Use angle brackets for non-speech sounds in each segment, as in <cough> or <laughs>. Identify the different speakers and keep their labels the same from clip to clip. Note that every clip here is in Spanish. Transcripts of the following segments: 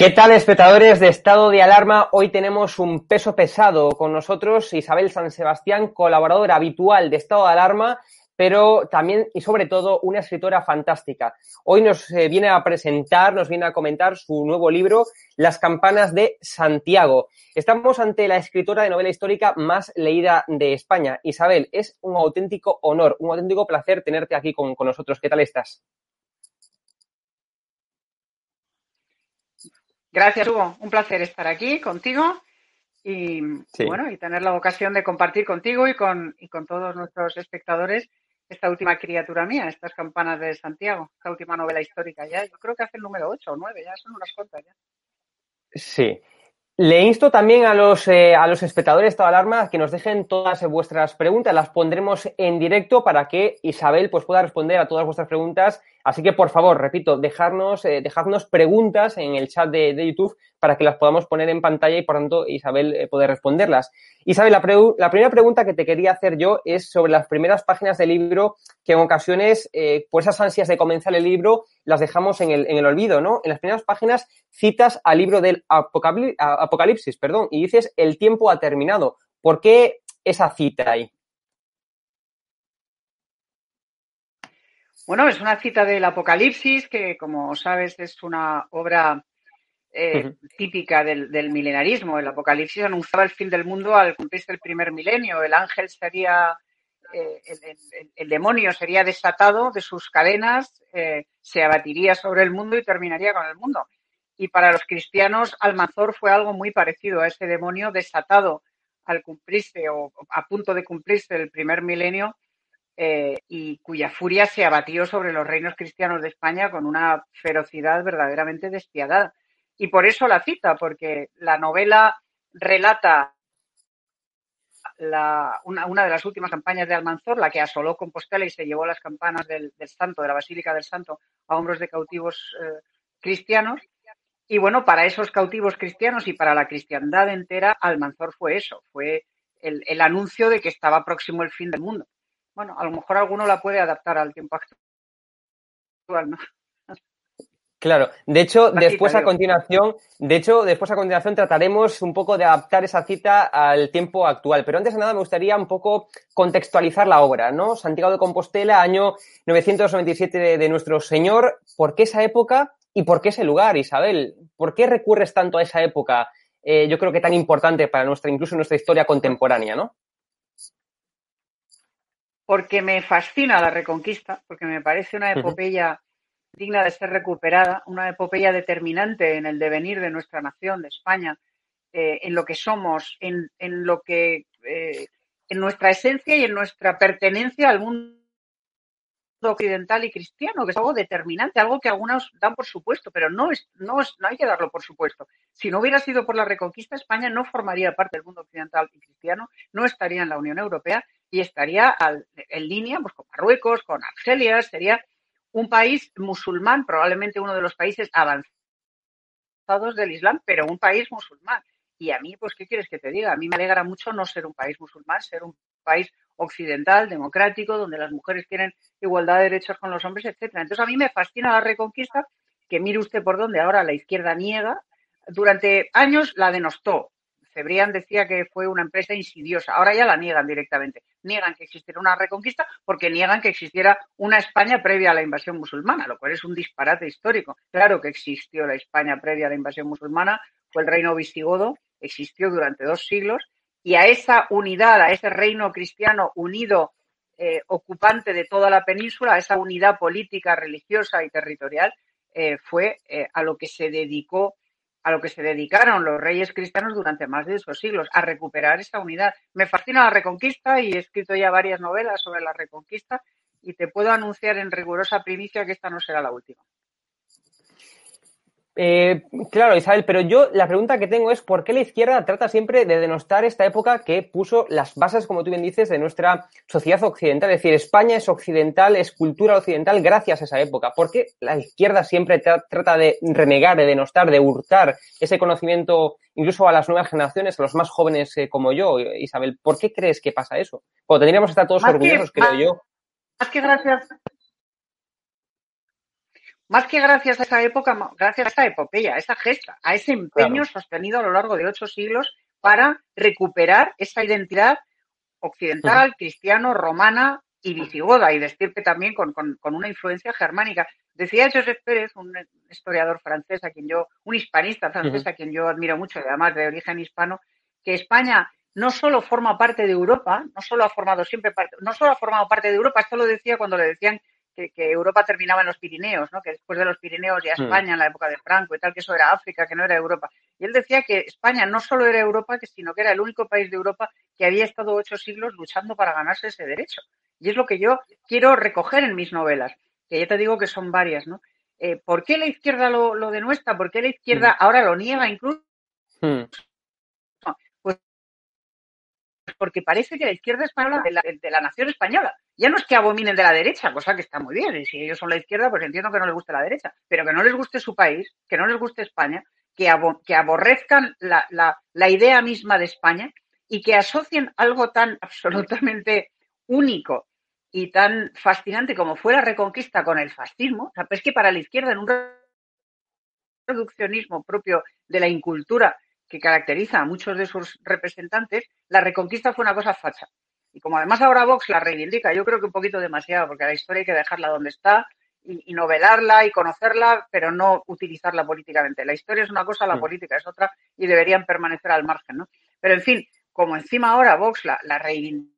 Speaker 1: ¿Qué tal, espectadores de Estado de Alarma? Hoy tenemos un peso pesado con nosotros, Isabel San Sebastián, colaboradora habitual de Estado de Alarma, pero también y sobre todo una escritora fantástica. Hoy nos eh, viene a presentar, nos viene a comentar su nuevo libro, Las campanas de Santiago. Estamos ante la escritora de novela histórica más leída de España. Isabel, es un auténtico honor, un auténtico placer tenerte aquí con, con nosotros. ¿Qué tal estás?
Speaker 2: Gracias, Hugo. Un placer estar aquí contigo y bueno, y tener la ocasión de compartir contigo y con, y con todos nuestros espectadores esta última criatura mía, estas campanas de Santiago, esta última novela histórica ya. Yo creo que hace el número 8 o 9, ya son unas cuantas ya.
Speaker 1: Sí. Le insto también a los, eh, a los espectadores de Alarma que nos dejen todas vuestras preguntas. Las pondremos en directo para que Isabel pues, pueda responder a todas vuestras preguntas Así que, por favor, repito, dejarnos, eh, dejadnos preguntas en el chat de, YouTube para que las podamos poner en pantalla y, por tanto, Isabel eh, poder responderlas. Isabel, la, primera pregunta que te quería hacer yo es sobre las primeras páginas del libro que en ocasiones, eh, por esas ansias de comenzar el libro, las dejamos en el, olvido, ¿no? En las primeras páginas citas al libro del Apocalipsis, perdón, y dices el tiempo ha terminado. ¿Por qué esa cita ahí?
Speaker 2: Bueno, es una cita del Apocalipsis, que como sabes es una obra eh, típica del, milenarismo. El Apocalipsis anunciaba el fin del mundo al cumplirse el primer milenio. El ángel sería, eh, el, demonio sería desatado de sus cadenas, eh, se abatiría sobre el mundo y terminaría con el mundo. Y para los cristianos, Almazor fue algo muy parecido a ese demonio desatado al cumplirse o a punto de cumplirse el primer milenio eh, y cuya furia se abatió sobre los reinos cristianos de España con una ferocidad verdaderamente despiadada. Y por eso la cita, porque la novela relata una, de las últimas campañas de Almanzor, la que asoló Compostela y se llevó las campanas del, Santo, de la Basílica del Santo, a hombros de cautivos eh, cristianos. Y bueno, para esos cautivos cristianos y para la cristiandad entera, Almanzor fue eso, fue el anuncio de que estaba próximo el fin del mundo bueno, a lo mejor alguno la puede adaptar al tiempo actual, ¿no?
Speaker 1: Claro, de hecho, después a continuación, de hecho, después a continuación trataremos un poco de adaptar esa cita al tiempo actual. Pero antes de nada me gustaría un poco contextualizar la obra, ¿no? Santiago de Compostela, año 997 de, nuestro Señor. ¿Por qué esa época y por qué ese lugar, Isabel? ¿Por qué recurres tanto a esa época? Eh, yo creo que tan importante para nuestra, incluso nuestra historia contemporánea, ¿no?
Speaker 2: porque me fascina la Reconquista, porque me parece una epopeya digna de ser recuperada, una epopeya determinante en el devenir de nuestra nación, de España, eh, en lo que somos, en, lo que, eh, en nuestra esencia y en nuestra pertenencia al mundo occidental y cristiano, que es algo determinante, algo que algunos dan por supuesto, pero no, es, no, es, no hay que darlo por supuesto. Si no hubiera sido por la reconquista, España no formaría parte del mundo occidental y cristiano, no estaría en la Unión Europea y estaría en línea pues, con Marruecos, con Argelia, sería un país musulmán, probablemente uno de los países avanzados del Islam, pero un país musulmán. Y a mí, pues, ¿qué quieres que te diga? A mí me alegra mucho no ser un país musulmán, ser un país occidental, democrático, donde las mujeres tienen igualdad de derechos con los hombres, etcétera. Entonces, a mí me fascina la reconquista, que mire usted por dónde ahora la izquierda niega. Durante años la denostó, Cebrián decía que fue una empresa insidiosa. Ahora ya la niegan directamente. Niegan que existiera una reconquista porque niegan que existiera una España previa a la invasión musulmana, lo cual es un disparate histórico. Claro que existió la España previa a la invasión musulmana, fue el reino visigodo, existió durante dos siglos, y a esa unidad, a ese reino cristiano unido, eh, ocupante de toda la península, a esa unidad política, religiosa y territorial, eh, fue eh, a lo que se dedicó a lo que se dedicaron los reyes cristianos durante más de esos siglos, a recuperar esa unidad. Me fascina la reconquista y he escrito ya varias novelas sobre la reconquista y te puedo anunciar en rigurosa primicia que esta no será la última.
Speaker 1: Eh, claro, Isabel, pero yo la pregunta que tengo es ¿por qué la izquierda trata siempre de denostar esta época que puso las bases, como tú bien dices, de nuestra sociedad occidental? Es decir, España es occidental, es cultura occidental gracias a esa época. ¿Por qué la izquierda siempre trata de renegar, de denostar, de hurtar ese conocimiento incluso a las nuevas generaciones, a los más jóvenes eh, como yo, Isabel? ¿Por qué crees que pasa eso? Cuando tendríamos que estar todos orgullosos, creo yo.
Speaker 2: Más que gracias más que gracias a esa época, gracias a esa epopeya, a esa gesta, a ese empeño sostenido a lo largo de ocho siglos para recuperar esa identidad occidental, cristiano, romana y visigoda, y decir que también con, una influencia germánica. Decía Joseph Pérez, un historiador francés a quien yo, un hispanista francés a quien yo admiro mucho, además de origen hispano, que España no solo forma parte de Europa, no solo ha formado siempre parte, no solo ha formado parte de Europa, esto lo decía cuando le decían que, Europa terminaba en los Pirineos, ¿no? que después de los Pirineos ya hmm. España en la época de Franco y tal, que eso era África, que no era Europa. Y él decía que España no solo era Europa, sino que era el único país de Europa que había estado ocho siglos luchando para ganarse ese derecho. Y es lo que yo quiero recoger en mis novelas, que ya te digo que son varias. ¿no? Eh, ¿Por qué la izquierda lo, lo denuestra? ¿Por qué la izquierda hmm. ahora lo niega incluso? Hmm porque parece que la izquierda española de la, de la nación española. Ya no es que abominen de la derecha, cosa que está muy bien, y si ellos son la izquierda, pues entiendo que no les guste la derecha, pero que no les guste su país, que no les guste España, que, que aborrezcan la, la, idea misma de España y que asocien algo tan absolutamente único y tan fascinante como fue la reconquista con el fascismo, o sea, pues que para la izquierda en un reduccionismo propio de la incultura que caracteriza a muchos de sus representantes, la reconquista fue una cosa facha. Y como además ahora Vox la reivindica, yo creo que un poquito demasiado, porque la historia hay que dejarla donde está y, novelarla y conocerla, pero no utilizarla políticamente. La historia es una cosa, la política es otra y deberían permanecer al margen, ¿no? Pero en fin, como encima ahora Vox la, la reivindica,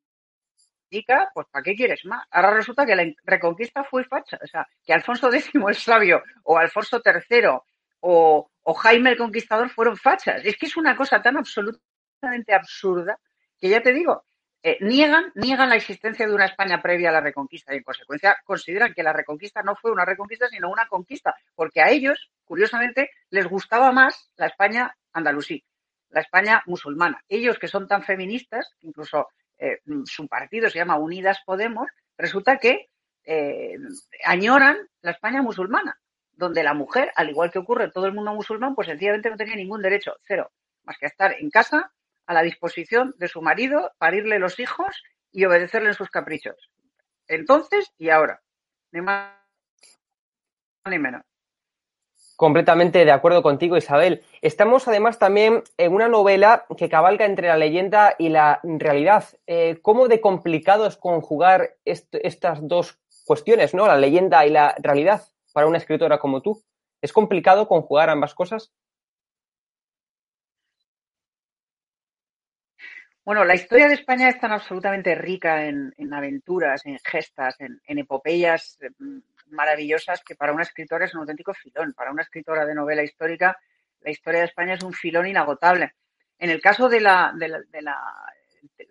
Speaker 2: pues ¿para qué quieres más? Ahora resulta que la reconquista fue facha, o sea, que Alfonso X el sabio o Alfonso III o, Jaime el Conquistador fueron fachas. Es que es una cosa tan absolutamente absurda que ya te digo, eh, niegan, niegan la existencia de una España previa a la reconquista y en consecuencia consideran que la reconquista no fue una reconquista sino una conquista, porque a ellos, curiosamente, les gustaba más la España andalusí, la España musulmana. Ellos que son tan feministas, incluso eh, su partido se llama Unidas Podemos, resulta que eh, añoran la España musulmana donde la mujer, al igual que ocurre en todo el mundo musulmán, pues sencillamente no tenía ningún derecho, cero, más que estar en casa a la disposición de su marido, parirle los hijos y obedecerle en sus caprichos. Entonces y ahora, ni más ni menos.
Speaker 1: Completamente de acuerdo contigo, Isabel. Estamos además también en una novela que cabalga entre la leyenda y la realidad. Eh, ¿Cómo de complicado es conjugar estas dos cuestiones, ¿no? La leyenda y la realidad para una escritora como tú? ¿Es complicado conjugar ambas cosas?
Speaker 2: Bueno, la historia de España es tan absolutamente rica en, aventuras, en gestas, en, epopeyas mm, maravillosas que para una escritora es un auténtico filón. Para una escritora de novela histórica, la historia de España es un filón inagotable. En el caso de la, de la la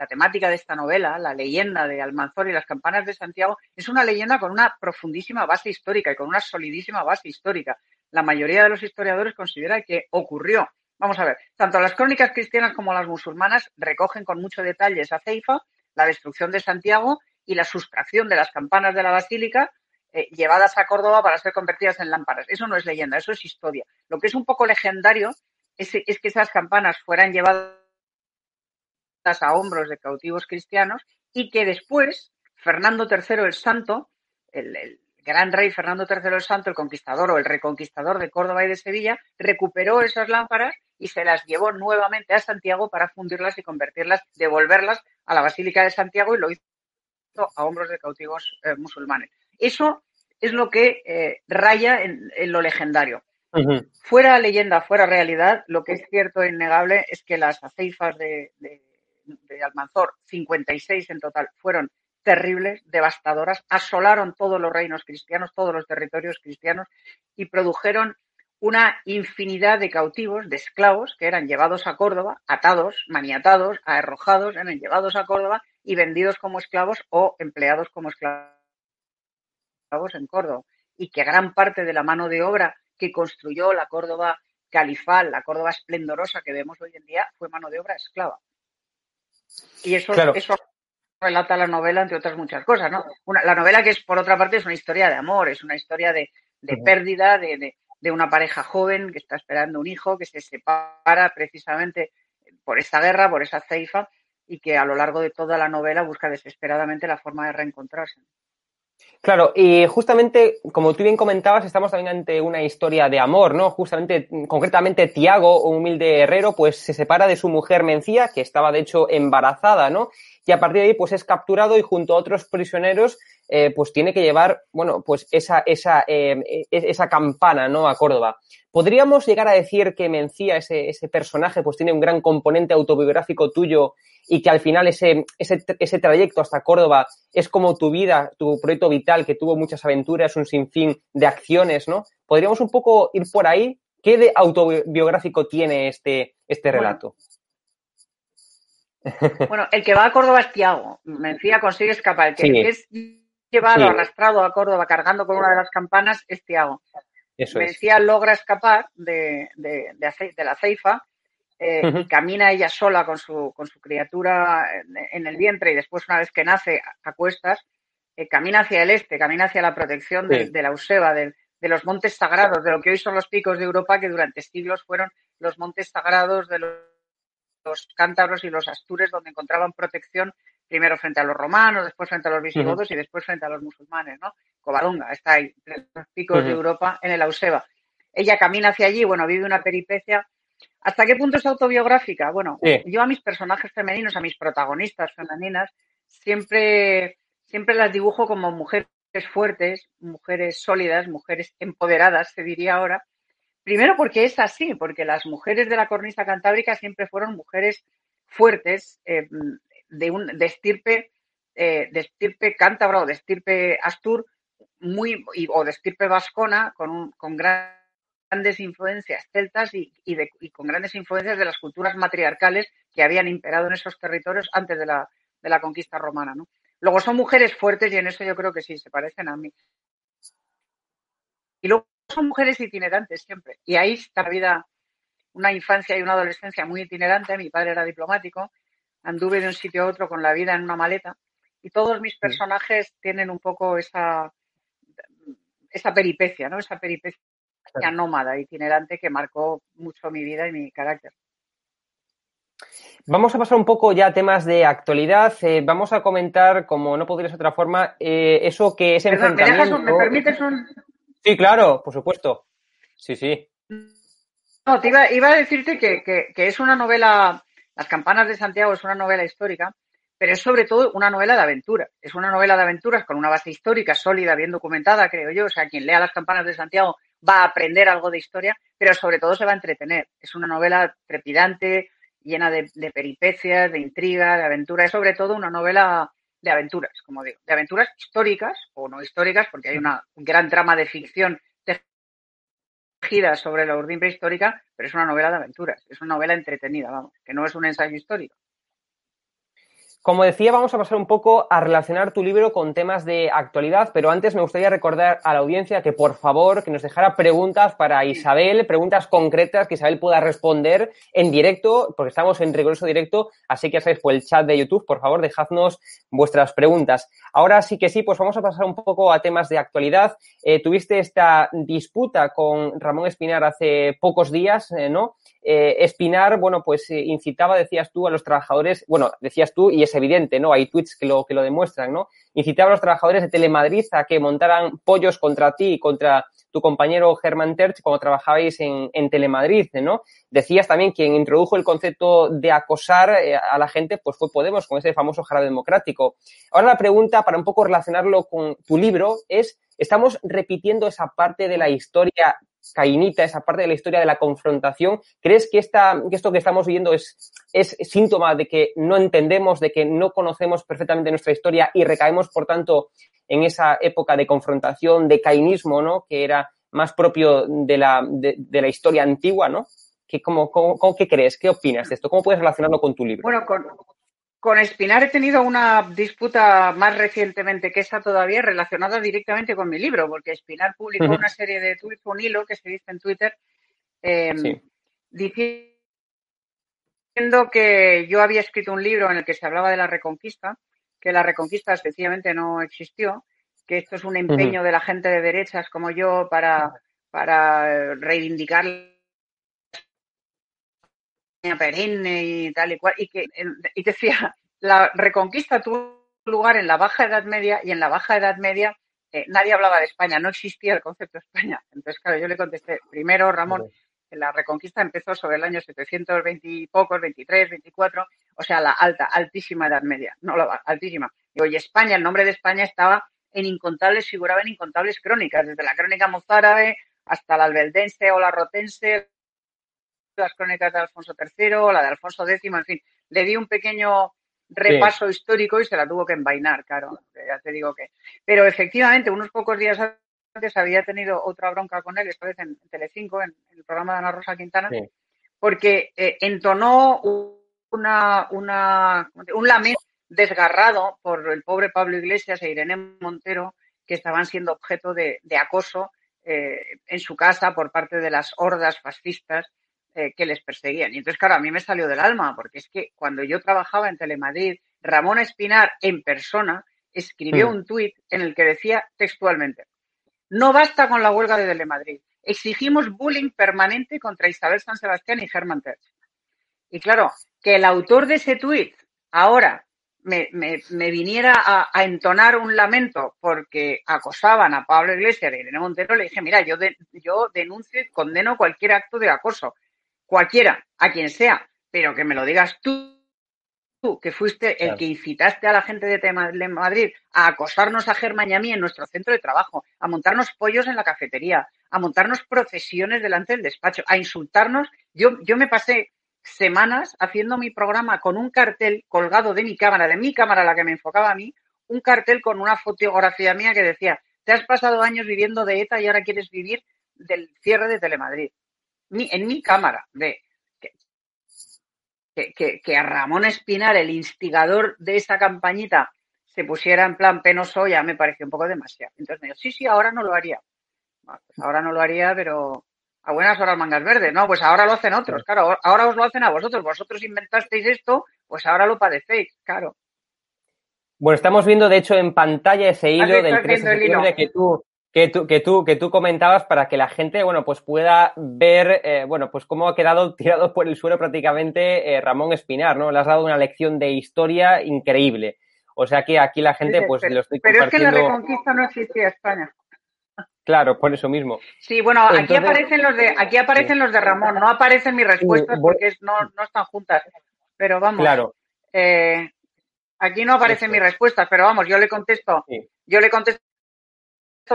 Speaker 2: temática de esta novela, la leyenda de Almanzor y las campanas de Santiago, es una leyenda con una profundísima base histórica y con una solidísima base histórica. La mayoría de los historiadores considera que ocurrió. Vamos a ver, tanto las crónicas cristianas como las musulmanas recogen con mucho detalle esa ceifa, la destrucción de Santiago y la sustracción de las campanas de la basílica eh, llevadas a Córdoba para ser convertidas en lámparas. Eso no es leyenda, eso es historia. Lo que es un poco legendario es que esas campanas fueran llevadas a hombros de cautivos cristianos y que después Fernando III el Santo, el, gran rey Fernando III el Santo, el conquistador o el reconquistador de Córdoba y de Sevilla, recuperó esas lámparas y se las llevó nuevamente a Santiago para fundirlas y convertirlas, devolverlas a la Basílica de Santiago y lo hizo a hombros de cautivos eh, musulmanes. Eso es lo que eh, raya en, lo legendario. Fuera leyenda, fuera realidad, lo que es cierto e innegable es que las aceifas de de Almanzor, 56 en total, fueron terribles, devastadoras, asolaron todos los reinos cristianos, todos los territorios cristianos y produjeron una infinidad de cautivos, de esclavos, que eran llevados a Córdoba, atados, maniatados, arrojados, eran llevados a Córdoba y vendidos como esclavos o empleados como esclavos en Córdoba. Y que gran parte de la mano de obra que construyó la Córdoba califal, la Córdoba esplendorosa que vemos hoy en día, fue mano de obra esclava. Y eso, eso relata la novela, entre otras muchas cosas, ¿no? la novela que es, por otra parte, es una historia de amor, es una historia de, pérdida, de, de, una pareja joven que está esperando un hijo, que se separa precisamente por esta guerra, por esa ceifa, y que a lo largo de toda la novela busca desesperadamente la forma de reencontrarse.
Speaker 1: Claro, y justamente, como tú bien comentabas, estamos también ante una historia de amor, ¿no? Justamente, concretamente, Tiago, un humilde herrero, pues se separa de su mujer Mencía, que estaba de hecho embarazada, ¿no? Y a partir de ahí, pues es capturado y junto a otros prisioneros, eh, pues tiene que llevar, bueno, pues esa, esa, eh, e-, esa campana, ¿no? A Córdoba. ¿Podríamos llegar a decir que Mencía, ese, ese personaje, pues tiene un gran componente autobiográfico tuyo y que al final ese, ese, ese trayecto hasta Córdoba es como tu vida, tu proyecto vital, que tuvo muchas aventuras, un sinfín de acciones, ¿no? ¿Podríamos un poco ir por ahí? ¿Qué de autobiográfico tiene este, este relato?
Speaker 2: Bueno. El que va a Córdoba es Tiago. Mencía consigue escapar. El que es llevado, arrastrado a Córdoba cargando con una de las campanas es Tiago. Mencía logra escapar de, de, de la ceifa eh, y camina ella sola con su, con su criatura en, el vientre y después una vez que nace a cuestas, eh, camina hacia el este, camina hacia la protección de, la Useba, de, los montes sagrados, de lo que hoy son los picos de Europa, que durante siglos fueron los montes sagrados de los, cántabros y los astures, donde encontraban protección primero frente a los romanos, después frente a los visigodos y después frente a los musulmanes, ¿no? Covadonga está ahí, los picos de Europa en el Auseba. Ella camina hacia allí, bueno, vive una peripecia ¿Hasta qué punto es autobiográfica? Bueno, yo a mis personajes femeninos, a mis protagonistas femeninas, siempre, siempre las dibujo como mujeres fuertes, mujeres sólidas, mujeres empoderadas, se diría ahora. Primero porque es así, porque las mujeres de la cornisa cantábrica siempre fueron mujeres fuertes, eh, de, un, de estirpe, eh, de cántabra o de estirpe astur, muy, o de estirpe vascona, con, un, con gran grandes influencias celtas y, con grandes influencias de las culturas matriarcales que habían imperado en esos territorios antes de la, de la conquista romana. ¿no? Luego son mujeres fuertes y en eso yo creo que sí, se parecen a mí. Y luego son mujeres itinerantes siempre. Y ahí está la vida, una infancia y una adolescencia muy itinerante. Mi padre era diplomático. Anduve de un sitio a otro con la vida en una maleta. Y todos mis personajes tienen un poco esa, esa peripecia, ¿no? Esa peripecia nómada, itinerante, que marcó mucho mi vida y mi carácter.
Speaker 1: Vamos a pasar un poco ya a temas de actualidad. Eh, vamos a comentar, como no podría ser de otra forma, eh, eso que es enfrentamiento...
Speaker 2: ¿me, permites un...?
Speaker 1: Sí, claro, por supuesto. Sí, sí.
Speaker 2: No, te iba, a decirte que, que, es una novela, Las campanas de Santiago es una novela histórica, pero es sobre todo una novela de aventuras. Es una novela de aventuras con una base histórica sólida, bien documentada, creo yo. O sea, quien lea Las campanas de Santiago va a aprender algo de historia, pero sobre todo se va a entretener. Es una novela trepidante, llena de, peripecias, de intriga, de aventuras. Es sobre todo una novela de aventuras, como digo, de aventuras históricas o no históricas, porque hay una gran trama de ficción tejida sobre la urdimbre histórica, pero es una novela de aventuras, es una novela entretenida, vamos, que no es un ensayo histórico.
Speaker 1: Como decía, vamos a pasar un poco a relacionar tu libro con temas de actualidad, pero antes me gustaría recordar a la audiencia que por favor que nos dejara preguntas para Isabel, preguntas concretas que Isabel pueda responder en directo, porque estamos en riguroso directo, así que ya sabéis, por el chat de YouTube, por favor, dejadnos vuestras preguntas. Ahora sí que sí, pues vamos a pasar un poco a temas de actualidad. Eh, tuviste esta disputa con Ramón Espinar hace pocos días, eh, ¿no? Eh, Espinar, bueno, pues incitaba, decías tú, a los trabajadores, bueno, decías tú, y es evidente, ¿no? Hay tweets que lo, que lo demuestran, ¿no? Incitaba a los trabajadores de Telemadrid a que montaran pollos contra ti y contra tu compañero Germán Terch cuando trabajabais en, en Telemadrid, ¿no? Decías también quien introdujo el concepto de acosar eh, a la gente, pues fue Podemos, con ese famoso jarabe democrático. Ahora la pregunta, para un poco relacionarlo con tu libro, es, ¿estamos repitiendo esa parte de la historia cainita, esa parte de la historia de la confrontación, ¿crees que, esta, que esto que estamos viviendo es, es síntoma de que no entendemos, de que no conocemos perfectamente nuestra historia y recaemos, por tanto, en esa época de confrontación, de cainismo, ¿no? Que era más propio de la, de, la historia antigua, ¿no? ¿Qué, cómo, ¿Qué crees? ¿Qué opinas de esto? ¿Cómo puedes relacionarlo con tu libro?
Speaker 2: Bueno, con, con Espinar he tenido una disputa más recientemente que esa todavía relacionada directamente con mi libro, porque Espinar publicó una serie de tweets, un hilo que se dice en Twitter, em, diciendo que yo había escrito un libro en el que se hablaba de la reconquista, que la reconquista sencillamente no existió, que esto es un empeño de la gente de derechas como yo para, para reivindicar perenne y tal y cual, y que y decía, la reconquista tuvo lugar en la Baja Edad Media y en la Baja Edad Media eh, nadie hablaba de España, no existía el concepto de España. Entonces, claro, yo le contesté, primero, Ramón, la reconquista empezó sobre el año 720 y pocos, 23, 24, o sea, la alta, altísima Edad Media, no la altísima. Y hoy España, el nombre de España estaba en incontables, figuraba en incontables crónicas, desde la crónica mozárabe hasta la albeldense o la rotense, las crónicas de Alfonso III, o la de Alfonso X, en fin, le di un pequeño repaso histórico y se la tuvo que envainar, claro, ya te digo que. Pero efectivamente, unos pocos días antes había tenido otra bronca con él, esta vez en Telecinco, en, el programa de Ana Rosa Quintana, porque eh, entonó una, una, un lamento desgarrado por el pobre Pablo Iglesias e Irene Montero, que estaban siendo objeto de, acoso eh, en su casa por parte de las hordas fascistas eh, que les perseguían. Y entonces, claro, a mí me salió del alma, porque es que cuando yo trabajaba en Telemadrid, Ramón Espinar, en persona, escribió hmm. un tuit en el que decía textualmente, no basta con la huelga de Telemadrid, exigimos bullying permanente contra Isabel San Sebastián y Germán Terch. Y claro, que el autor de ese tuit ahora me, viniera a, entonar un lamento porque acosaban a Pablo Iglesias y Irene Montero, le dije, mira, yo, yo denuncio y condeno cualquier acto de acoso cualquiera, a quien sea, pero que me lo digas tú, tú que fuiste el que incitaste a la gente de Madrid a acosarnos a Germán y a mí en nuestro centro de trabajo, a montarnos pollos en la cafetería, a montarnos procesiones delante del despacho, a insultarnos. Yo, yo me pasé semanas haciendo mi programa con un cartel colgado de mi cámara, de mi cámara, la que me enfocaba a mí, un cartel con una fotografía mía que decía, te has pasado años viviendo de ETA y ahora quieres vivir del cierre de Telemadrid en mi cámara, de que, que, a Ramón Espinar, el instigador de esa campañita, se pusiera en plan penoso, ya me pareció un poco demasiado. Entonces me dijo, sí, sí, ahora no lo haría. pues ahora no lo haría, pero a buenas horas mangas verdes. No, pues ahora lo hacen otros, claro. Ahora os lo hacen a vosotros. Vosotros inventasteis esto, pues ahora lo padecéis, claro.
Speaker 1: Bueno, estamos viendo, de hecho, en pantalla ese hilo del 3 de septiembre que tú, que tú, que tú, que tú comentabas para que la gente, bueno, pues pueda ver, eh, bueno, pues cómo ha quedado <laughs> tirado por el suelo prácticamente eh, Ramón Espinar, ¿no? Le has dado una lección de historia increíble. O sea que aquí la gente, pues lo estoy
Speaker 2: Pero es que la Reconquista no existía España.
Speaker 1: Claro, por eso mismo.
Speaker 2: Sí, bueno, aquí aparecen los de, aquí aparecen los de Ramón, no aparecen mis respuestas porque no, no están juntas. Pero vamos.
Speaker 1: Claro.
Speaker 2: Eh, aquí no aparecen mis respuestas, pero vamos, yo le contesto, yo le contesto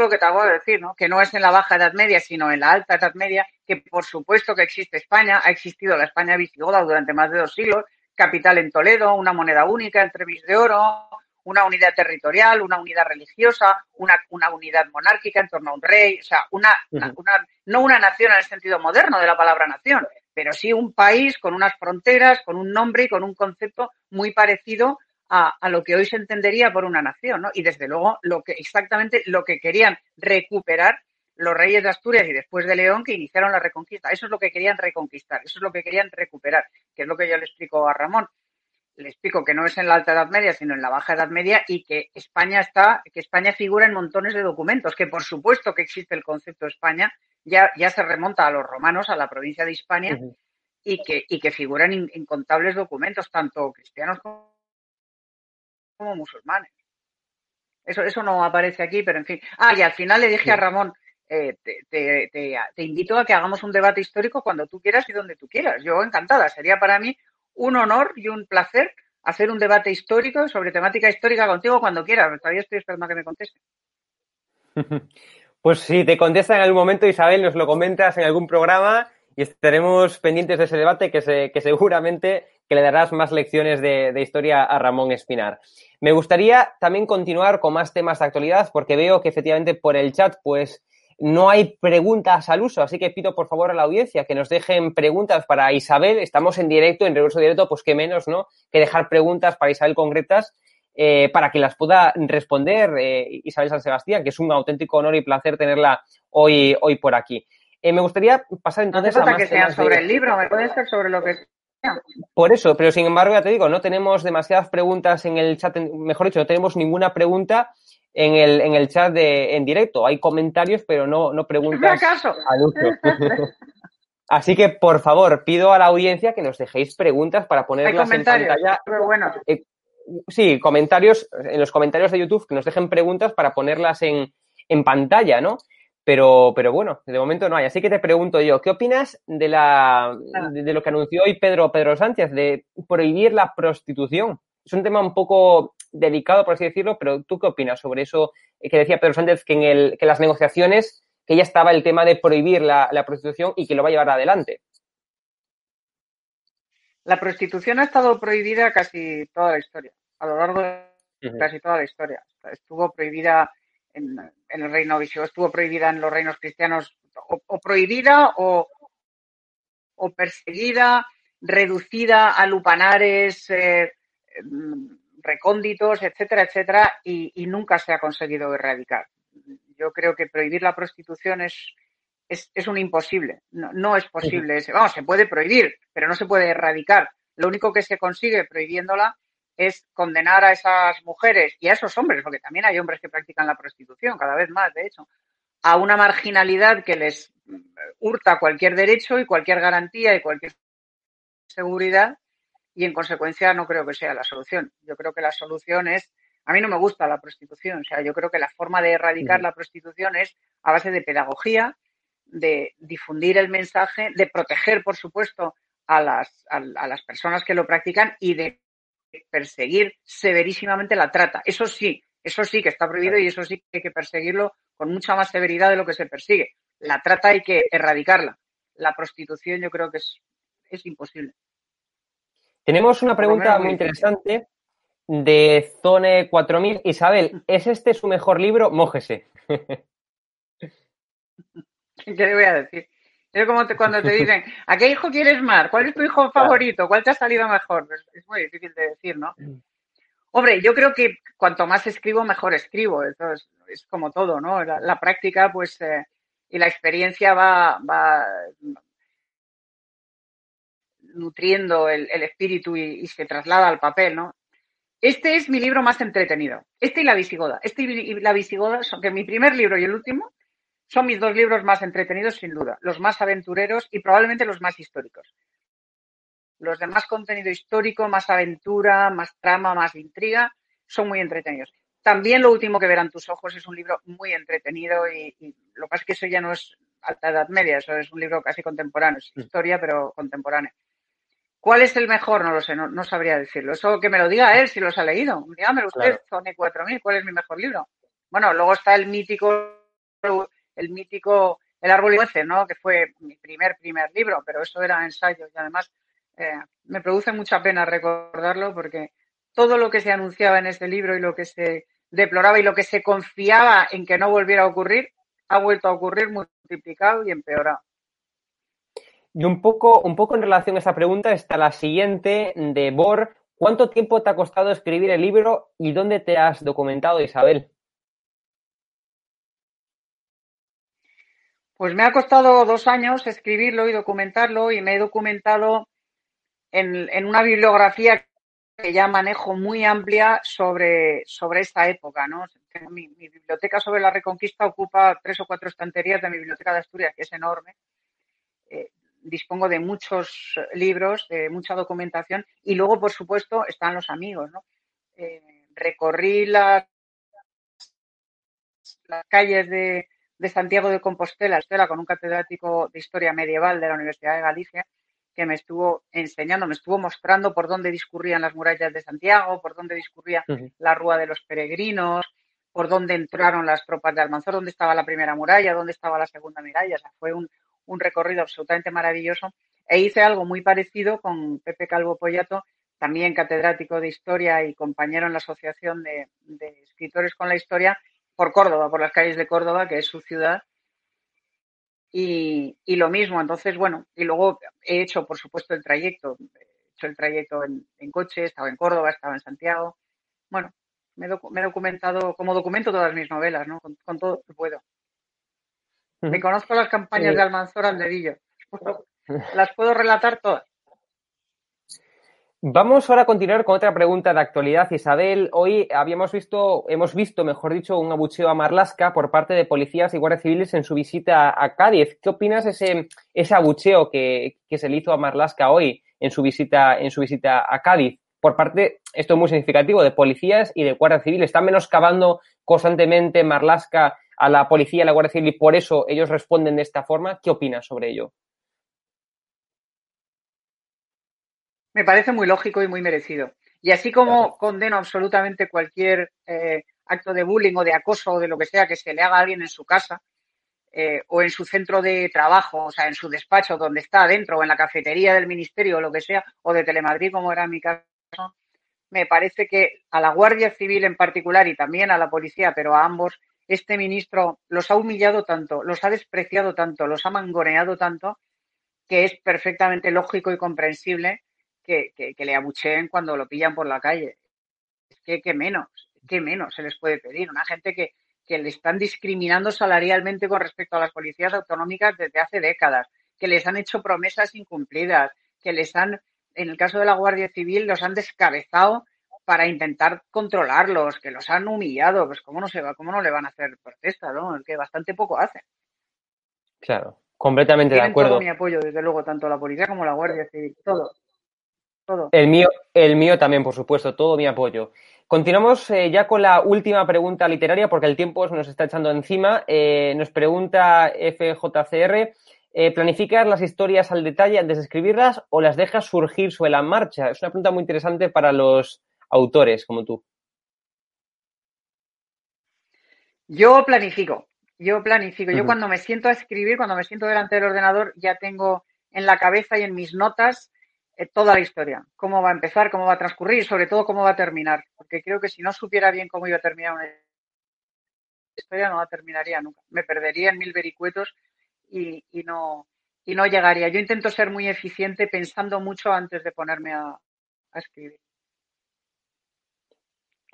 Speaker 2: lo que te hago de decir, ¿no? Que no es en la baja Edad Media, sino en la alta Edad Media, que por supuesto que existe España, ha existido la España visigoda durante más de dos siglos, capital en Toledo, una moneda única, entre bis de oro, una unidad territorial, una unidad religiosa, una, una unidad monárquica en torno a un rey, o sea, una, una, no una nación en el sentido moderno de la palabra nación, pero sí un país con unas fronteras, con un nombre y con un concepto muy parecido a, lo que hoy se entendería por una nación, ¿no? Y desde luego lo que exactamente lo que querían recuperar los reyes de Asturias y después de León que iniciaron la reconquista. Eso es lo que querían reconquistar, eso es lo que querían recuperar, que es lo que yo le explico a Ramón. Le explico que no es en la Alta Edad Media, sino en la Baja Edad Media y que España está, que España figura en montones de documentos, que por supuesto que existe el concepto de España, ya, ya se remonta a los romanos, a la provincia de Hispania, y, que, y que figuran incontables documentos, tanto cristianos como como musulmanes. Eso, eso no aparece aquí, pero en fin. Ah, y al final le dije a Ramón, eh, te, te, te, invito a que hagamos un debate histórico cuando tú quieras y donde tú quieras. Yo encantada. Sería para mí un honor y un placer hacer un debate histórico sobre temática histórica contigo cuando quieras. Todavía estoy esperando a que me conteste. <laughs>
Speaker 1: Pues si te contesta en algún momento, Isabel, nos lo comentas en algún programa y estaremos pendientes de ese debate que, se, que seguramente que le darás más lecciones de, historia a Ramón Espinar. Me gustaría también continuar con más temas de actualidad porque veo que efectivamente por el chat pues no hay preguntas al uso, así que pido por favor a la audiencia que nos dejen preguntas para Isabel. Estamos en directo, en regreso directo, pues qué menos, ¿no? Que dejar preguntas para Isabel concretas eh, para que las pueda responder eh, Isabel San Sebastián, que es un auténtico honor y placer tenerla hoy, hoy por aquí. Eh, me gustaría pasar entonces
Speaker 2: no a que sea sobre el libro, me puede ser sobre lo que
Speaker 1: por eso, pero sin embargo, ya te digo, no tenemos demasiadas preguntas en el chat, mejor dicho, no tenemos ninguna pregunta en el, en el chat de, en directo. Hay comentarios, pero no, no preguntas al uso. <laughs> Así que, por favor, pido a la audiencia que nos dejéis preguntas para ponerlas en pantalla.
Speaker 2: Bueno.
Speaker 1: Eh, sí, comentarios, en los comentarios de YouTube, que nos dejen preguntas para ponerlas en, en pantalla, ¿no? Pero, pero bueno, de momento no hay. Así que te pregunto yo, ¿qué opinas de, la, de, lo que anunció hoy Pedro, Pedro Sánchez de prohibir la prostitución? Es un tema un poco delicado, por así decirlo, pero ¿tú qué opinas sobre eso que decía Pedro Sánchez, que en el, que las negociaciones, que ya estaba el tema de prohibir la, prostitución y que lo va a llevar adelante?
Speaker 2: La prostitución ha estado prohibida casi toda la historia, a lo largo de casi toda la historia. Estuvo prohibida en, el reino visigodo, estuvo prohibida en los reinos cristianos, o, prohibida o, perseguida, reducida a lupanares eh, recónditos, etcétera, etcétera, y, nunca se ha conseguido erradicar. Yo creo que prohibir la prostitución es, es, un imposible, no, es posible. Vamos, se puede prohibir, pero no se puede erradicar. Lo único que se consigue prohibiéndola es condenar a esas mujeres y a esos hombres, porque también hay hombres que practican la prostitución, cada vez más, de hecho, a una marginalidad que les hurta cualquier derecho y cualquier garantía y cualquier seguridad y en consecuencia no creo que sea la solución. Yo creo que la solución es, a mí no me gusta la prostitución, o sea, yo creo que la forma de erradicar la prostitución es a base de pedagogía, de difundir el mensaje, de proteger, por supuesto, a las, a las personas que lo practican y de perseguir severísimamente la trata. Eso sí, eso sí que está prohibido y eso sí que hay que perseguirlo con mucha más severidad de lo que se persigue. La trata hay que erradicarla. La prostitución yo creo que es, es imposible.
Speaker 1: Tenemos una pregunta muy interesante de Zone 4000. Isabel, <laughs> ¿es este su mejor libro? Mójese. <laughs>
Speaker 2: ¿Qué le voy a decir? Es como cuando te dicen, <laughs> ¿a qué hijo quieres más? ¿Cuál es tu hijo favorito? ¿Cuál te ha salido mejor? Es, muy difícil de decir, ¿no? Hombre, yo creo que cuanto más escribo, mejor escribo. Eso es, como todo, ¿no? La, práctica, pues, eh, y la experiencia va, va nutriendo el, espíritu y, se traslada al papel, ¿no? Este es mi libro más entretenido. Este y La Visigoda. Este y La Visigoda, son, que mi primer libro y el último, son mis dos libros más entretenidos, sin duda, los más aventureros y probablemente los más históricos. Los de más contenido histórico, más aventura, más trama, más intriga, son muy entretenidos. También lo último que verán tus ojos es un libro muy entretenido y, lo que pasa es que eso ya no es alta edad media, eso es un libro casi contemporáneo, es mm. historia pero contemporánea. ¿Cuál es el mejor? No lo sé, no, sabría decirlo. Eso que me lo diga él si los ha leído. Dígamelo usted, Zone 4000, ¿cuál es mi mejor libro? Bueno, luego está el mítico el mítico El árbol y ¿no? Que fue mi primer, primer libro, pero eso era ensayo y además eh, me produce mucha pena recordarlo porque todo lo que se anunciaba en ese libro y lo que se deploraba y lo que se confiaba en que no volviera a ocurrir, ha vuelto a ocurrir multiplicado y empeorado.
Speaker 1: Y un poco, un poco en relación a esta pregunta está la siguiente de Bor. ¿Cuánto tiempo te ha costado escribir el libro y dónde te has documentado, Isabel?
Speaker 2: Pues me ha costado dos años escribirlo y documentarlo y me he documentado en, una bibliografía que ya manejo muy amplia sobre, sobre esta época. ¿no? Mi, biblioteca sobre la Reconquista ocupa tres o cuatro estanterías de mi biblioteca de Asturias, que es enorme. Eh, dispongo de muchos libros, de mucha documentación y luego, por supuesto, están los amigos. ¿no? Eh, recorrí las, las calles de, de Santiago de Compostela, con un catedrático de Historia Medieval de la Universidad de Galicia, que me estuvo enseñando, me estuvo mostrando por dónde discurrían las murallas de Santiago, por dónde discurría la Rúa de los Peregrinos, por dónde entraron las tropas de Almanzor, dónde estaba la primera muralla, dónde estaba la segunda muralla. O sea, fue un, recorrido absolutamente maravilloso. E hice algo muy parecido con Pepe Calvo Pollato, también catedrático de Historia y compañero en la Asociación de Escritores con la Historia, por Córdoba, por las calles de Córdoba, que es su ciudad. Y, lo mismo, entonces, bueno, y luego he hecho, por supuesto, el trayecto. He hecho el trayecto en, coche, estaba en Córdoba, estaba en Santiago. Bueno, me, he documentado, como documento todas mis novelas, ¿no? Con, todo lo que puedo. Me conozco las campañas de Almanzor al dedillo. <laughs> Las puedo relatar todas.
Speaker 1: Vamos ahora a continuar con otra pregunta de actualidad, Isabel. Hoy habíamos visto, hemos visto, mejor dicho, un abucheo a Marlasca por parte de policías y guardias civiles en su visita a Cádiz. ¿Qué opinas de ese, ese abucheo que, se le hizo a Marlasca hoy en su visita, en su visita a Cádiz? Por parte, esto es muy significativo, de policías y de guardias civiles. Están menoscabando constantemente Marlasca a la policía, a la Guardia Civil y por eso ellos responden de esta forma. ¿Qué opinas sobre ello?
Speaker 2: Me parece muy lógico y muy merecido. Y así como condeno absolutamente cualquier eh, acto de bullying o de acoso o de lo que sea que se le haga a alguien en su casa eh, o en su centro de trabajo, o sea, en su despacho donde está adentro o en la cafetería del ministerio o lo que sea, o de Telemadrid como era mi caso, me parece que a la Guardia Civil en particular y también a la policía, pero a ambos, este ministro los ha humillado tanto, los ha despreciado tanto, los ha mangoneado tanto, que es perfectamente lógico y comprensible que, le abucheen cuando lo pillan por la calle. Es que, ¿qué menos? ¿Qué menos se les puede pedir? Una gente que, que le están discriminando salarialmente con respecto a las policías autonómicas desde hace décadas, que les han hecho promesas incumplidas, que les han, en el caso de la Guardia Civil, los han descabezado para intentar controlarlos, que los han humillado, pues cómo no se va, cómo no le van a hacer protesta, ¿no? Que bastante poco hacen.
Speaker 1: Claro, completamente de acuerdo.
Speaker 2: Todo mi apoyo, desde luego, tanto la policía como la Guardia Civil, todo.
Speaker 1: El mío, el mío también, por supuesto, todo mi apoyo. Continuamos eh, ya con la última pregunta literaria porque el tiempo nos está echando encima. Eh, nos pregunta FJCR, eh, ¿planificas las historias al detalle antes de escribirlas o las dejas surgir sobre la marcha? Es una pregunta muy interesante para los autores como tú.
Speaker 2: Yo planifico, yo planifico. Yo cuando me siento a escribir, cuando me siento delante del ordenador, ya tengo en la cabeza y en mis notas toda la historia, cómo va a empezar, cómo va a transcurrir y sobre todo cómo va a terminar. Porque creo que si no supiera bien cómo iba a terminar una historia, no la terminaría nunca. Me perdería en mil vericuetos y, no, y no llegaría. Yo intento ser muy eficiente pensando mucho antes de ponerme a, escribir.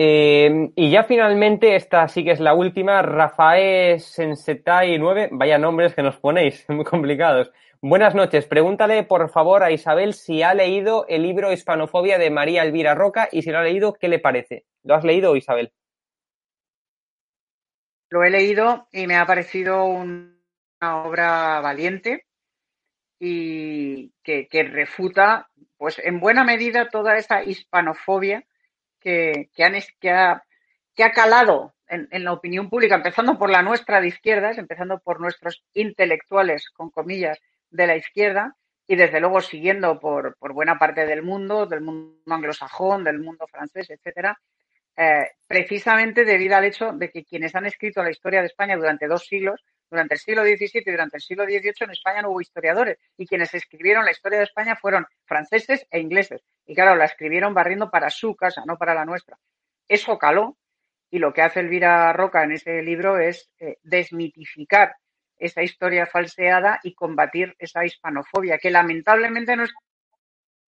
Speaker 1: Eh, y ya finalmente, esta sí que es la última, Rafael Sensetai 9, vaya nombres que nos ponéis, <laughs> muy complicados. Buenas noches. Pregúntale, por favor, a Isabel si ha leído el libro Hispanofobia de María Elvira Roca y si lo ha leído, ¿qué le parece? ¿Lo has leído, Isabel?
Speaker 2: Lo he leído y me ha parecido una obra valiente y que, refuta, pues en buena medida, toda esa hispanofobia que, han, que, ha, que ha calado en, en, la opinión pública, empezando por la nuestra de izquierdas, empezando por nuestros intelectuales, con comillas, de la izquierda y desde luego siguiendo por, por buena parte del mundo, del mundo anglosajón, del mundo francés, etcétera, eh, precisamente debido al hecho de que quienes han escrito la historia de España durante dos siglos, durante el siglo XVII y durante el siglo XVIII, en España no hubo historiadores y quienes escribieron la historia de España fueron franceses e ingleses. Y claro, la escribieron barriendo para su casa, no para la nuestra. Eso caló y lo que hace Elvira Roca en ese libro es eh, desmitificar esa historia falseada y combatir esa hispanofobia, que lamentablemente no es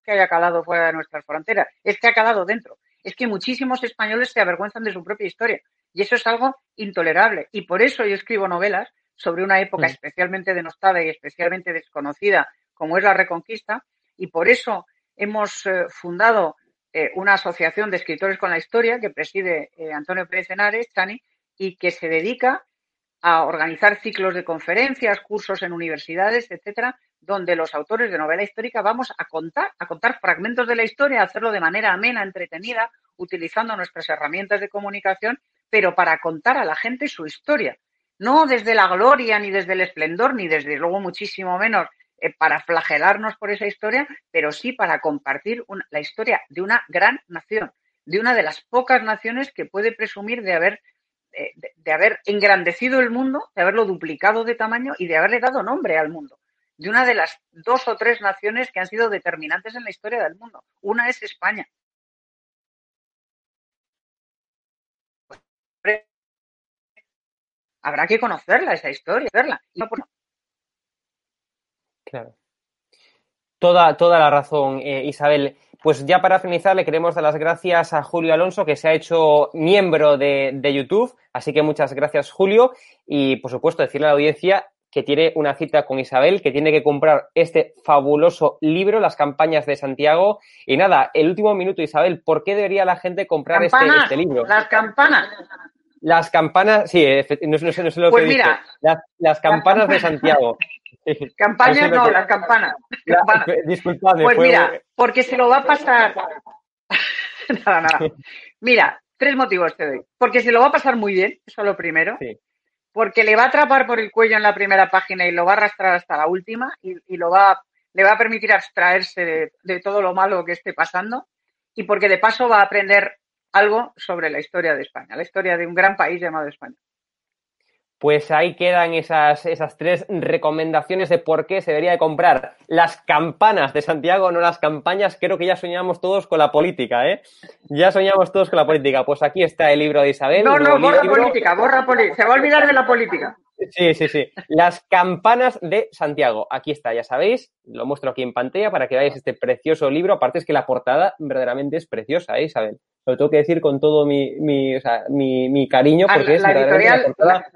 Speaker 2: que haya calado fuera de nuestras fronteras, es que ha calado dentro. Es que muchísimos españoles se avergüenzan de su propia historia y eso es algo intolerable. Y por eso yo escribo novelas sobre una época mm. especialmente denostada y especialmente desconocida como es la Reconquista y por eso hemos eh, fundado eh, una asociación de escritores con la historia que preside eh, Antonio Pérez Henares, Chani, y que se dedica a organizar ciclos de conferencias, cursos en universidades, etcétera, donde los autores de novela histórica vamos a contar, a contar fragmentos de la historia, a hacerlo de manera amena, entretenida, utilizando nuestras herramientas de comunicación, pero para contar a la gente su historia. No desde la gloria, ni desde el esplendor, ni desde luego muchísimo menos eh, para flagelarnos por esa historia, pero sí para compartir la historia de una gran nación, de una de las pocas naciones que puede presumir de haber eh, de, haber engrandecido el mundo, de haberlo duplicado de tamaño y de haberle dado nombre al mundo. De una de las dos o tres naciones que han sido determinantes en la historia del mundo. Una es España. Habrá que conocerla, esa historia, verla.
Speaker 1: Claro. Toda, toda la razón, eh, Isabel. Pues ya para finalizar, le queremos dar las gracias a Julio Alonso, que se ha hecho miembro de, YouTube. Así que muchas gracias, Julio. Y, por supuesto, decirle a la audiencia que tiene una cita con Isabel, que tiene que comprar este fabuloso libro, Las campañas de Santiago. Y nada, el último minuto, Isabel, ¿por qué debería la gente comprar este, este, libro?
Speaker 2: Las campanas.
Speaker 1: Las campanas, sí, no, sé, no sé lo
Speaker 2: pues
Speaker 1: que
Speaker 2: mira,
Speaker 1: las, campanas de Santiago. <laughs>
Speaker 2: Campañas no, <laughs> las campanas.
Speaker 1: Disculpadme.
Speaker 2: Pues mira, porque se lo va a pasar. <laughs> nada, nada. Mira, tres motivos te doy. Porque se lo va a pasar muy bien, eso es lo primero. porque le va a atrapar por el cuello en la primera página y lo va a arrastrar hasta la última y, lo va, le va a permitir abstraerse de, todo lo malo que esté pasando y porque de paso va a aprender algo sobre la historia de España, la historia de un gran país llamado España.
Speaker 1: Pues ahí quedan esas, esas tres recomendaciones de por qué se debería de comprar las campanas de Santiago, no las campañas. Creo que ya soñamos todos con la política, ¿eh? Ya soñamos todos con la política. Pues aquí está el libro de Isabel.
Speaker 2: No, no, borra política, borra política. Se va a olvidar de la política.
Speaker 1: Sí, sí, sí. Las campanas de Santiago. Aquí está, ya sabéis. Lo muestro aquí en pantalla para que veáis este precioso libro. Aparte es que la portada verdaderamente es preciosa, ¿eh, Isabel? Lo tengo que decir con todo mi, mi, o sea, mi, mi cariño ah, porque es la portada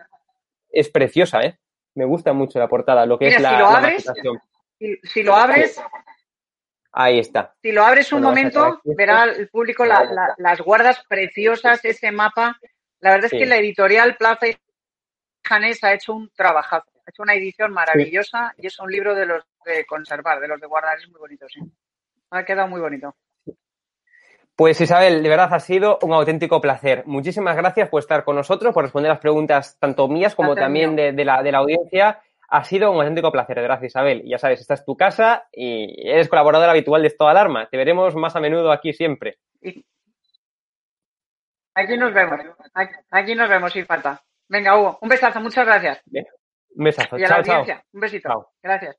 Speaker 1: es preciosa, ¿eh? Me gusta mucho la portada, lo que es la,
Speaker 2: si lo abres, si, lo abres,
Speaker 1: ahí está.
Speaker 2: Si lo abres un momento, verá el público las guardas preciosas, ese mapa. La verdad es que la editorial Plaza y Janés ha hecho un trabajazo, ha hecho una edición maravillosa y es un libro de los de conservar, de los de guardar, es muy bonito, sí. Ha quedado muy bonito.
Speaker 1: Pues Isabel, de verdad ha sido un auténtico placer. Muchísimas gracias por estar con nosotros, por responder las preguntas tanto mías como también de, la, de la audiencia. Ha sido un auténtico placer, verdad, Isabel. Ya sabes, esta es tu casa y eres colaboradora habitual de Estado Alarma. Te veremos más a menudo aquí siempre.
Speaker 2: Aquí nos vemos. Aquí nos vemos sin falta. Venga, Hugo, un besazo, muchas gracias.
Speaker 1: Un besazo. chao, chao.
Speaker 2: Un besito. Gracias.